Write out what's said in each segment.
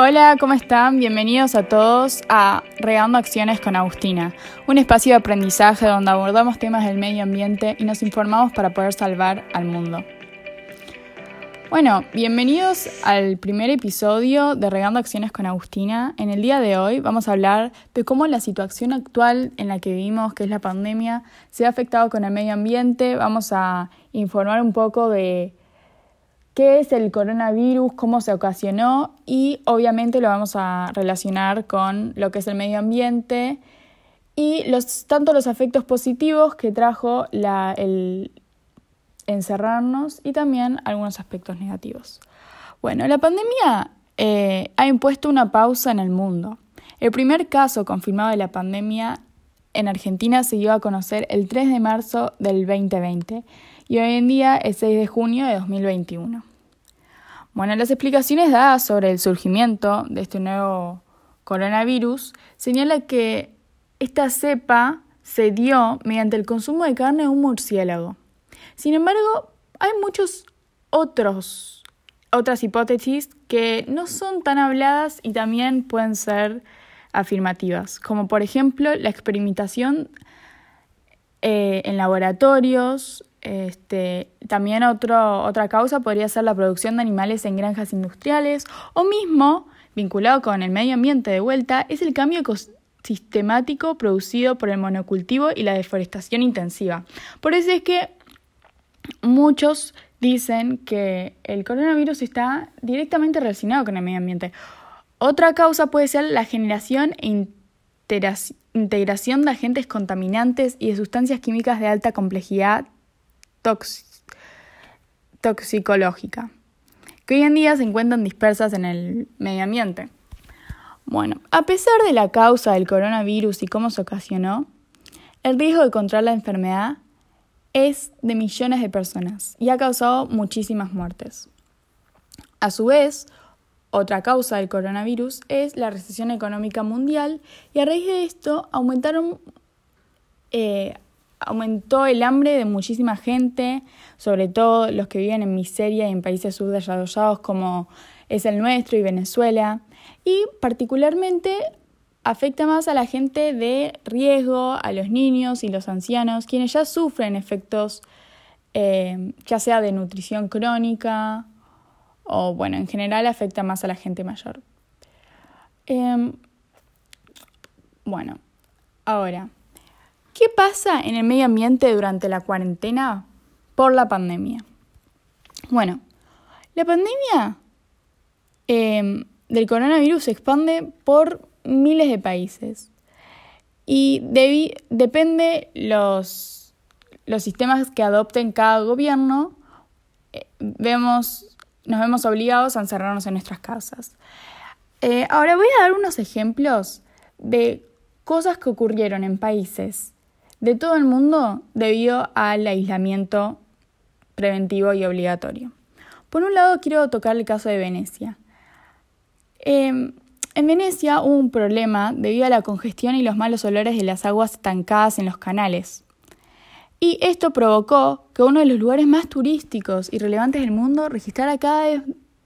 Hola, ¿cómo están? Bienvenidos a todos a Regando Acciones con Agustina, un espacio de aprendizaje donde abordamos temas del medio ambiente y nos informamos para poder salvar al mundo. Bueno, bienvenidos al primer episodio de Regando Acciones con Agustina. En el día de hoy vamos a hablar de cómo la situación actual en la que vivimos, que es la pandemia, se ha afectado con el medio ambiente. Vamos a informar un poco de qué es el coronavirus, cómo se ocasionó y obviamente lo vamos a relacionar con lo que es el medio ambiente y los, tanto los efectos positivos que trajo el encerrarnos y también algunos aspectos negativos. Bueno, la pandemia eh, ha impuesto una pausa en el mundo. El primer caso confirmado de la pandemia en Argentina se dio a conocer el 3 de marzo del 2020 y hoy en día es 6 de junio de 2021. Bueno, las explicaciones dadas sobre el surgimiento de este nuevo coronavirus señala que esta cepa se dio mediante el consumo de carne de un murciélago. Sin embargo, hay muchos otros otras hipótesis que no son tan habladas y también pueden ser afirmativas, como por ejemplo la experimentación eh, en laboratorios, este, también otra causa podría ser la producción de animales en granjas industriales o mismo, vinculado con el medio ambiente de vuelta, es el cambio sistemático producido por el monocultivo y la deforestación intensiva. Por eso es que muchos dicen que el coronavirus está directamente relacionado con el medio ambiente. Otra causa puede ser la generación integración de agentes contaminantes y de sustancias químicas de alta complejidad toxicológica, que hoy en día se encuentran dispersas en el medio ambiente. Bueno, a pesar de la causa del coronavirus y cómo se ocasionó, el riesgo de contraer la enfermedad es de millones de personas y ha causado muchísimas muertes. A su vez, otra causa del coronavirus es la recesión económica mundial y a raíz de esto aumentaron eh, aumentó el hambre de muchísima gente, sobre todo los que viven en miseria y en países subdesarrollados como es el nuestro y Venezuela, y particularmente afecta más a la gente de riesgo, a los niños y los ancianos, quienes ya sufren efectos eh, ya sea de nutrición crónica o bueno, en general afecta más a la gente mayor. Em, bueno, ahora, ¿Qué pasa en el medio ambiente durante la cuarentena por la pandemia? Bueno, la pandemia em, del coronavirus se expande por miles de países y depende los, los sistemas que adopten cada gobierno, eh, vemos, nos vemos obligados a encerrarnos en nuestras casas. Eh, ahora voy a dar unos ejemplos de cosas que ocurrieron en países de todo el mundo debido al aislamiento preventivo y obligatorio. Por un lado, quiero tocar el caso de Venecia. Em, en Venecia hubo un problema debido a la congestión y los malos olores de las aguas estancadas en los canales. Y esto provocó que uno de los lugares más turísticos y relevantes del mundo registrara cada,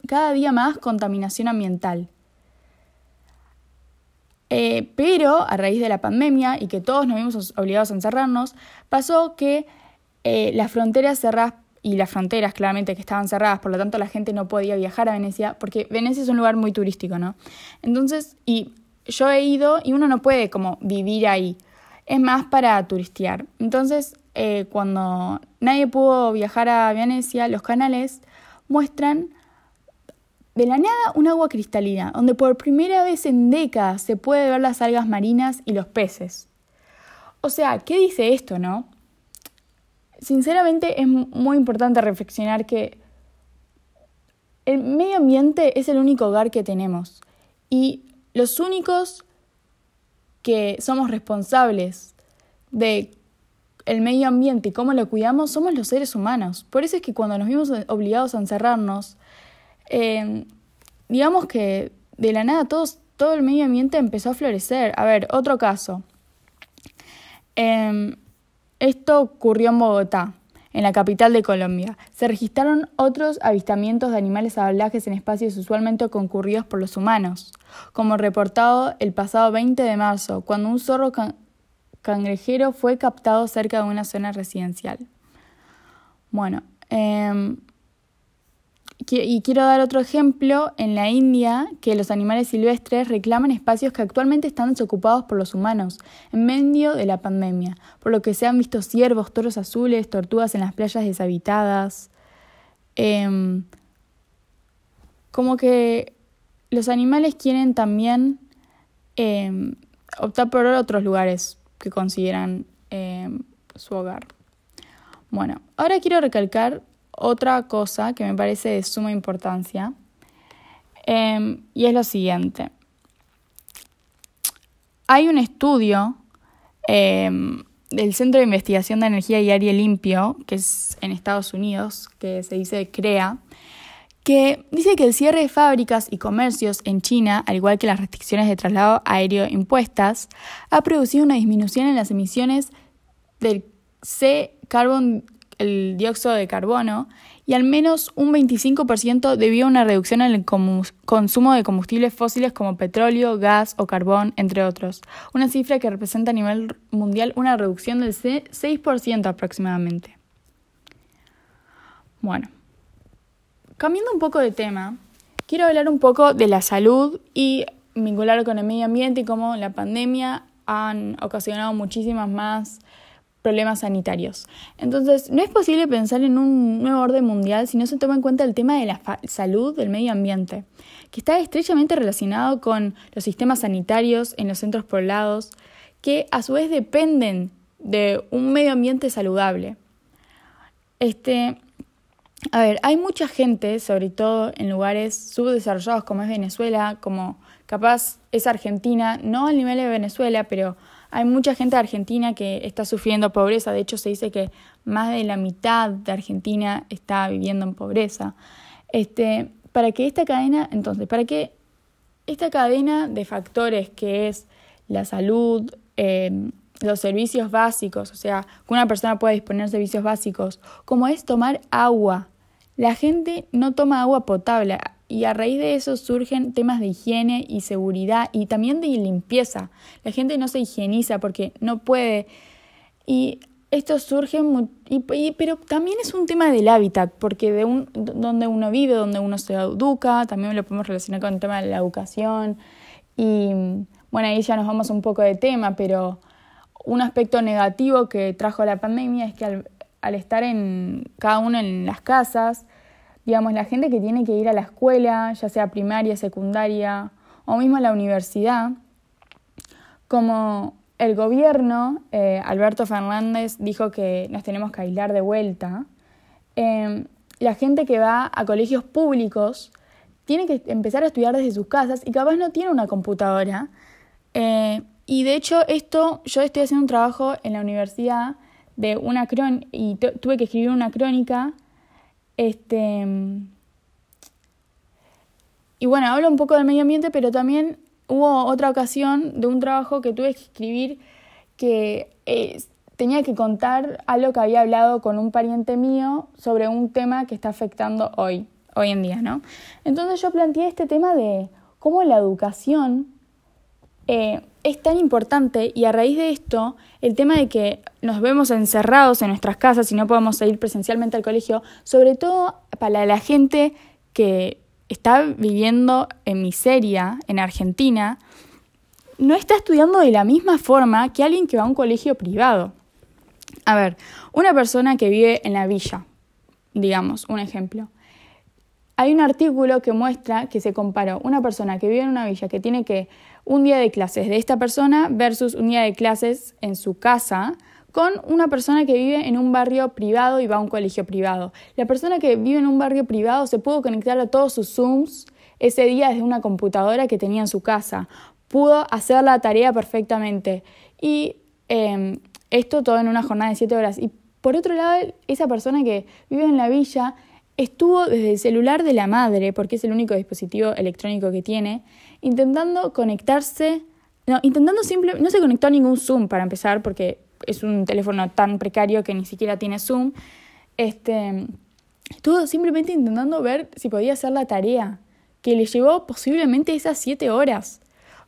cada día más contaminación ambiental. Eh, pero a raíz de la pandemia y que todos nos vimos obligados a encerrarnos, pasó que eh, las fronteras cerradas y las fronteras claramente que estaban cerradas, por lo tanto la gente no podía viajar a Venecia, porque Venecia es un lugar muy turístico, ¿no? Entonces, y yo he ido y uno no puede como vivir ahí, es más para turistear. Entonces, eh, cuando nadie pudo viajar a Venecia, los canales muestran de la nada, un agua cristalina, donde por primera vez en décadas se puede ver las algas marinas y los peces. O sea, ¿qué dice esto, no? Sinceramente es muy importante reflexionar que el medio ambiente es el único hogar que tenemos y los únicos que somos responsables de el medio ambiente y cómo lo cuidamos somos los seres humanos. Por eso es que cuando nos vimos obligados a encerrarnos, Em, digamos que de la nada todo el medio ambiente empezó a florecer. A ver, otro caso. Em, esto ocurrió en Bogotá. en la capital de Colombia. Se registraron otros avistamientos de animales salvajes en espacios usualmente concurridos por los humanos, como reportado el pasado 20 de marzo, cuando un zorro cangrejero fue captado cerca de una zona residencial. Bueno, em, y quiero dar otro ejemplo en la India, que los animales silvestres reclaman espacios que actualmente están desocupados por los humanos en medio de la pandemia, por lo que se han visto ciervos, toros azules, tortugas en las playas deshabitadas. Em, como que los animales quieren también em, optar por otros lugares que consideran em, su hogar. Bueno, ahora quiero recalcar otra cosa que me parece de suma importancia em, y es lo siguiente. Hay un estudio em, del Centro de Investigación de Energía y Aire Limpio, que es en Estados Unidos, que se dice CREA, que dice que el cierre de fábricas y comercios en China, al igual que las restricciones de traslado aéreo impuestas, ha producido una disminución en las emisiones del C-carbon el dióxido de carbono y al menos un 25% debido a una reducción en el consumo de combustibles fósiles como petróleo, gas o carbón, entre otros. Una cifra que representa a nivel mundial una reducción del 6% aproximadamente. Bueno, cambiando un poco de tema, quiero hablar un poco de la salud y vincularlo con el medio ambiente y cómo la pandemia han ocasionado muchísimas más problemas sanitarios. Entonces, no es posible pensar en un nuevo orden mundial si no se toma en cuenta el tema de la salud del medio ambiente, que está estrechamente relacionado con los sistemas sanitarios en los centros poblados, que a su vez dependen de un medio ambiente saludable. Este, a ver, hay mucha gente, sobre todo en lugares subdesarrollados como es Venezuela, como capaz es Argentina, no al nivel de Venezuela, pero hay mucha gente de Argentina que está sufriendo pobreza, de hecho se dice que más de la mitad de Argentina está viviendo en pobreza. Este, para que esta cadena, entonces, para que esta cadena de factores que es la salud, em, los servicios básicos, o sea, que una persona pueda disponer de servicios básicos, como es tomar agua. La gente no toma agua potable y a raíz de eso surgen temas de higiene y seguridad y también de limpieza. La gente no se higieniza porque no puede. Y esto surge, pero también es un tema del hábitat, porque de un, donde uno vive, donde uno se educa, también lo podemos relacionar con el tema de la educación. Y bueno, ahí ya nos vamos un poco de tema, pero un aspecto negativo que trajo la pandemia es que al, al estar en cada uno en las casas, digamos, la gente que tiene que ir a la escuela, ya sea primaria, secundaria o mismo a la universidad, como el gobierno, eh, Alberto Fernández dijo que nos tenemos que aislar de vuelta, em, la gente que va a colegios públicos tiene que empezar a estudiar desde sus casas y capaz no tiene una computadora. Eh, y de hecho esto, yo estoy haciendo un trabajo en la universidad de una crónica y tuve que escribir una crónica este, y bueno, hablo un poco del medio ambiente, pero también hubo otra ocasión de un trabajo que tuve que escribir que eh, tenía que contar algo que había hablado con un pariente mío sobre un tema que está afectando hoy, hoy en día, ¿no? Entonces yo planteé este tema de cómo la educación eh, es tan importante y a raíz de esto, el tema de que nos vemos encerrados en nuestras casas y no podemos ir presencialmente al colegio, sobre todo para la gente que está viviendo en miseria en Argentina, no está estudiando de la misma forma que alguien que va a un colegio privado. A ver, una persona que vive en la villa, digamos, un ejemplo. Hay un artículo que muestra que se comparó una persona que vive en una villa que tiene que un día de clases de esta persona versus un día de clases en su casa con una persona que vive en un barrio privado y va a un colegio privado. La persona que vive en un barrio privado se pudo conectar a todos sus Zooms ese día desde una computadora que tenía en su casa. Pudo hacer la tarea perfectamente. Y em, esto todo en una jornada de siete horas. Y por otro lado, esa persona que vive en la villa estuvo desde el celular de la madre, porque es el único dispositivo electrónico que tiene, intentando conectarse, no, intentando simple, no se conectó a ningún Zoom para empezar, porque es un teléfono tan precario que ni siquiera tiene Zoom, este, estuvo simplemente intentando ver si podía hacer la tarea, que le llevó posiblemente esas siete horas.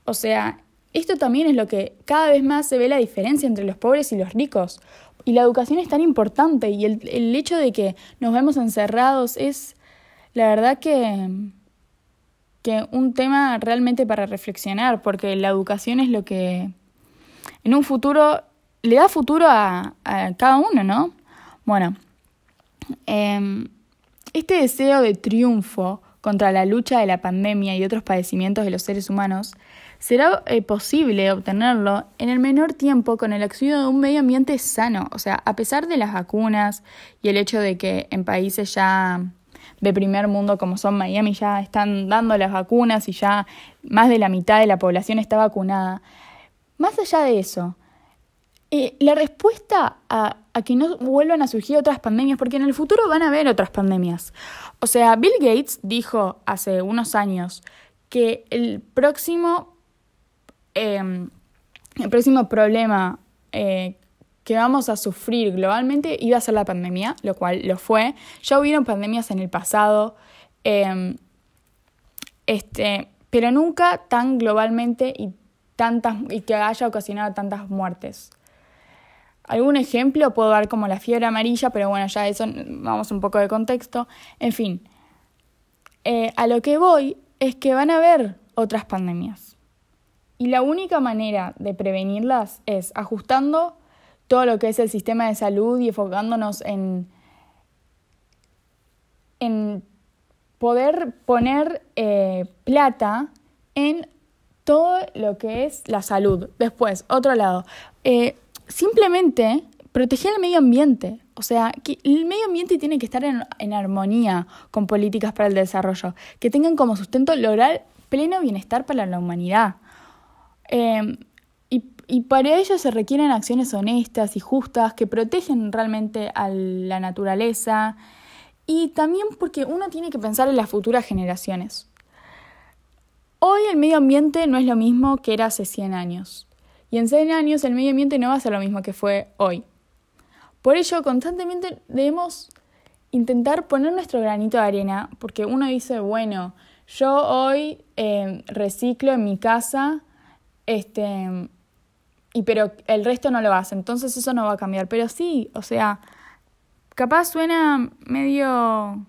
O sea, esto también es lo que cada vez más se ve la diferencia entre los pobres y los ricos. Y la educación es tan importante y el, el hecho de que nos vemos encerrados es, la verdad que, que un tema realmente para reflexionar, porque la educación es lo que en un futuro le da futuro a, a cada uno, ¿no? Bueno, eh, este deseo de triunfo contra la lucha de la pandemia y otros padecimientos de los seres humanos será eh, posible obtenerlo en el menor tiempo con el auxilio de un medio ambiente sano. O sea, a pesar de las vacunas y el hecho de que en países ya de primer mundo como son Miami ya están dando las vacunas y ya más de la mitad de la población está vacunada. Más allá de eso, eh, la respuesta a, a, que no vuelvan a surgir otras pandemias, porque en el futuro van a haber otras pandemias. O sea, Bill Gates dijo hace unos años que el próximo, eh, el próximo problema eh, que vamos a sufrir globalmente iba a ser la pandemia, lo cual lo fue. Ya hubieron pandemias en el pasado, eh, este, pero nunca tan globalmente y, tantas, y que haya ocasionado tantas muertes. Algún ejemplo puedo dar como la fiebre amarilla, pero bueno, ya eso vamos un poco de contexto. En fin, eh, a lo que voy es que van a haber otras pandemias. Y la única manera de prevenirlas es ajustando todo lo que es el sistema de salud y enfocándonos en, en poder poner eh, plata en todo lo que es la salud. Después, otro lado. Eh, simplemente proteger el medio ambiente. O sea, que el medio ambiente tiene que estar en, en, armonía con políticas para el desarrollo, que tengan como sustento lograr pleno bienestar para la humanidad. Eh, y, para ello se requieren acciones honestas y justas que protegen realmente a la naturaleza y también porque uno tiene que pensar en las futuras generaciones. Hoy el medio ambiente no es lo mismo que era hace 100 años. Y en 100 años el medio ambiente no va a ser lo mismo que fue hoy. Por ello, constantemente debemos intentar poner nuestro granito de arena, porque uno dice, bueno, yo hoy eh, reciclo en mi casa, este, y pero el resto no lo hace, entonces eso no va a cambiar. Pero sí, o sea, capaz suena medio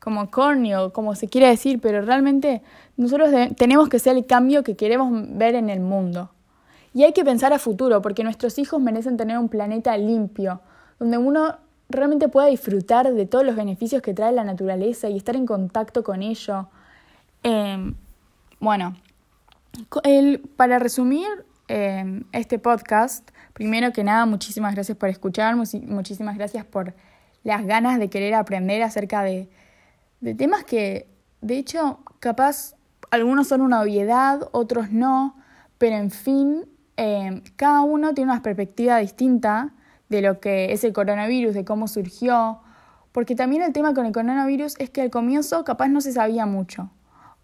como corny o como se quiere decir, pero realmente nosotros tenemos que ser el cambio que queremos ver en el mundo. Y hay que pensar a futuro, porque nuestros hijos merecen tener un planeta limpio, donde uno realmente pueda disfrutar de todos los beneficios que trae la naturaleza y estar en contacto con ello. Eh, bueno, el, para resumir eh, este podcast, primero que nada, muchísimas gracias por escuchar, muchísimas gracias por las ganas de querer aprender acerca de, de temas que, de hecho, capaz algunos son una obviedad, otros no, pero en fin, eh, cada uno tiene una perspectiva distinta de lo que es el coronavirus, de cómo surgió, porque también el tema con el coronavirus es que al comienzo capaz no se sabía mucho.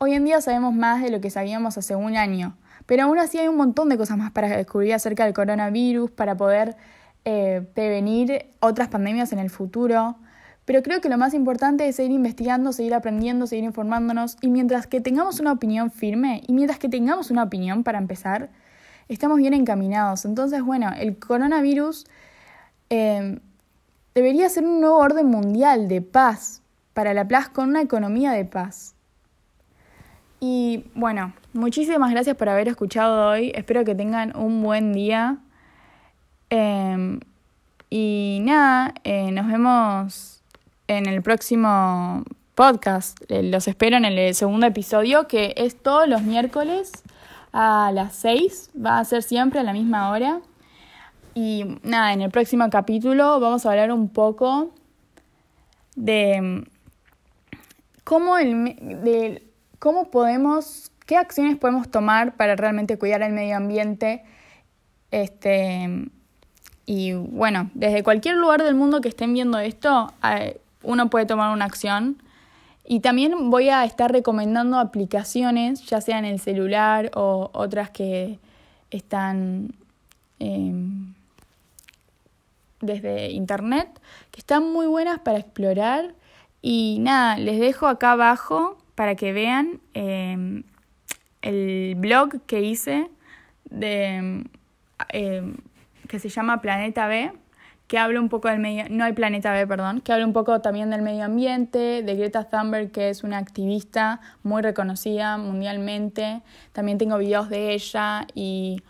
Hoy en día sabemos más de lo que sabíamos hace un año, pero aún así hay un montón de cosas más para descubrir acerca del coronavirus, para poder eh, prevenir otras pandemias en el futuro. Pero creo que lo más importante es seguir investigando, seguir aprendiendo, seguir informándonos y mientras que tengamos una opinión firme y mientras que tengamos una opinión para empezar, estamos bien encaminados. Entonces, bueno, el coronavirus eh, debería ser un nuevo orden mundial de paz para la paz con una economía de paz. Y bueno, muchísimas gracias por haber escuchado hoy. Espero que tengan un buen día. Eh, y nada, eh, nos vemos en el próximo podcast. Eh, los espero en el segundo episodio que es todos los miércoles a las 6, va a ser siempre a la misma hora. Y nada, en el próximo capítulo vamos a hablar un poco de mm, cómo, el, de cómo podemos, qué acciones podemos tomar para realmente cuidar el medio ambiente. Este, y bueno, desde cualquier lugar del mundo que estén viendo esto, uno puede tomar una acción y también voy a estar recomendando aplicaciones, ya sea en el celular o otras que están, eh, desde internet que están muy buenas para explorar. Y nada, les dejo acá abajo para que vean em, el blog que hice de, em, que se llama Planeta B, que habla un poco del medio, no hay Planeta B, perdón, que habla un poco también del medio ambiente, de Greta Thunberg, que es una activista muy reconocida mundialmente. También tengo videos de ella y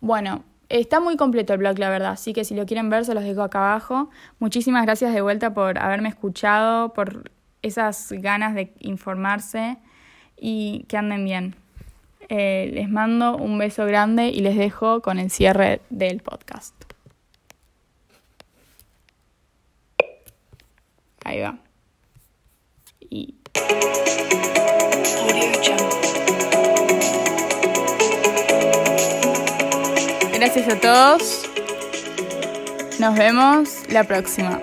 bueno, Está muy completo el blog, la verdad, así que si lo quieren ver se los dejo acá abajo. Muchísimas gracias de vuelta por haberme escuchado, por esas ganas de informarse y que anden bien. Eh, les mando un beso grande y les dejo con el cierre del podcast. Ahí va. Gracias a todos. Nos vemos la próxima.